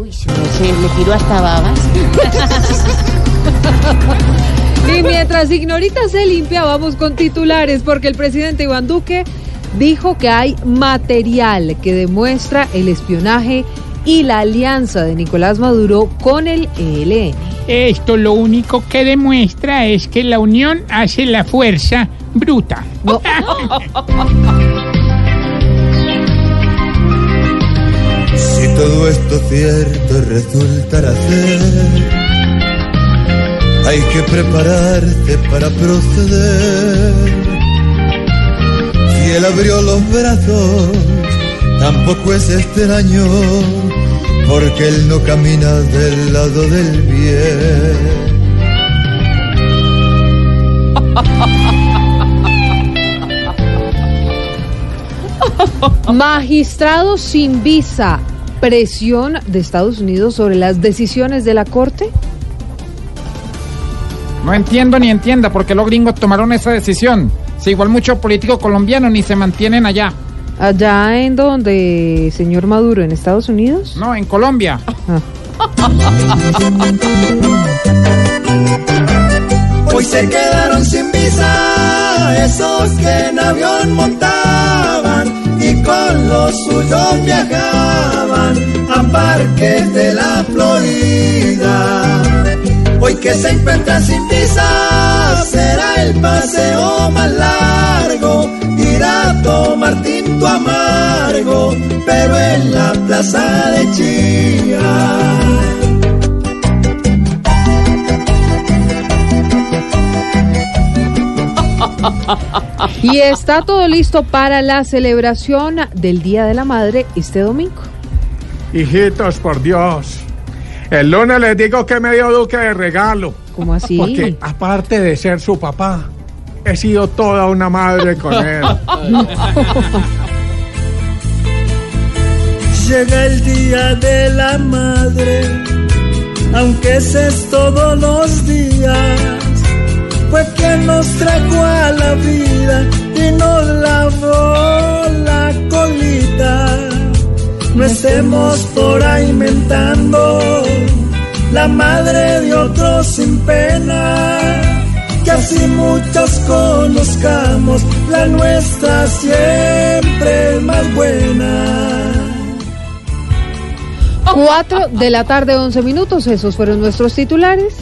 Uy, se le tiró hasta babas. Y mientras Ignorita se limpia, vamos con titulares, porque el presidente Iván Duque dijo que hay material que demuestra el espionaje y la alianza de Nicolás Maduro con el ELN. Esto lo único que demuestra es que la unión hace la fuerza bruta. No. cierto resultará ser, hay que prepararse para proceder. Si él abrió los brazos, tampoco es extraño, porque él no camina del lado del bien. Magistrado sin visa, presión de Estados Unidos sobre las decisiones de la Corte. No entiendo ni entienda por qué los gringos tomaron esa decisión. Si igual muchos políticos colombianos ni se mantienen allá. Allá en donde, señor Maduro, en Estados Unidos. No, en Colombia. Hoy se quedaron sin visa esos que en avión con los suyos viajaban a parques de la Florida. Hoy que se encuentran sin visa será el paseo más largo. Ir a tomar tinto amargo, pero en la plaza de Chía. Y está todo listo para la celebración del Día de la Madre este domingo. Hijitos, por Dios. El lunes les digo que me dio Duque de regalo. ¿Cómo así? Porque aparte de ser su papá, he sido toda una madre con él. Llega el día de la madre, aunque ese es todos los días. Fue quien nos trajo a la vida y nos lavó la colita. No estemos por ahí mentando la madre de otros sin pena. Que así muchos conozcamos la nuestra siempre más buena. 4 de la tarde, 11 minutos. Esos fueron nuestros titulares.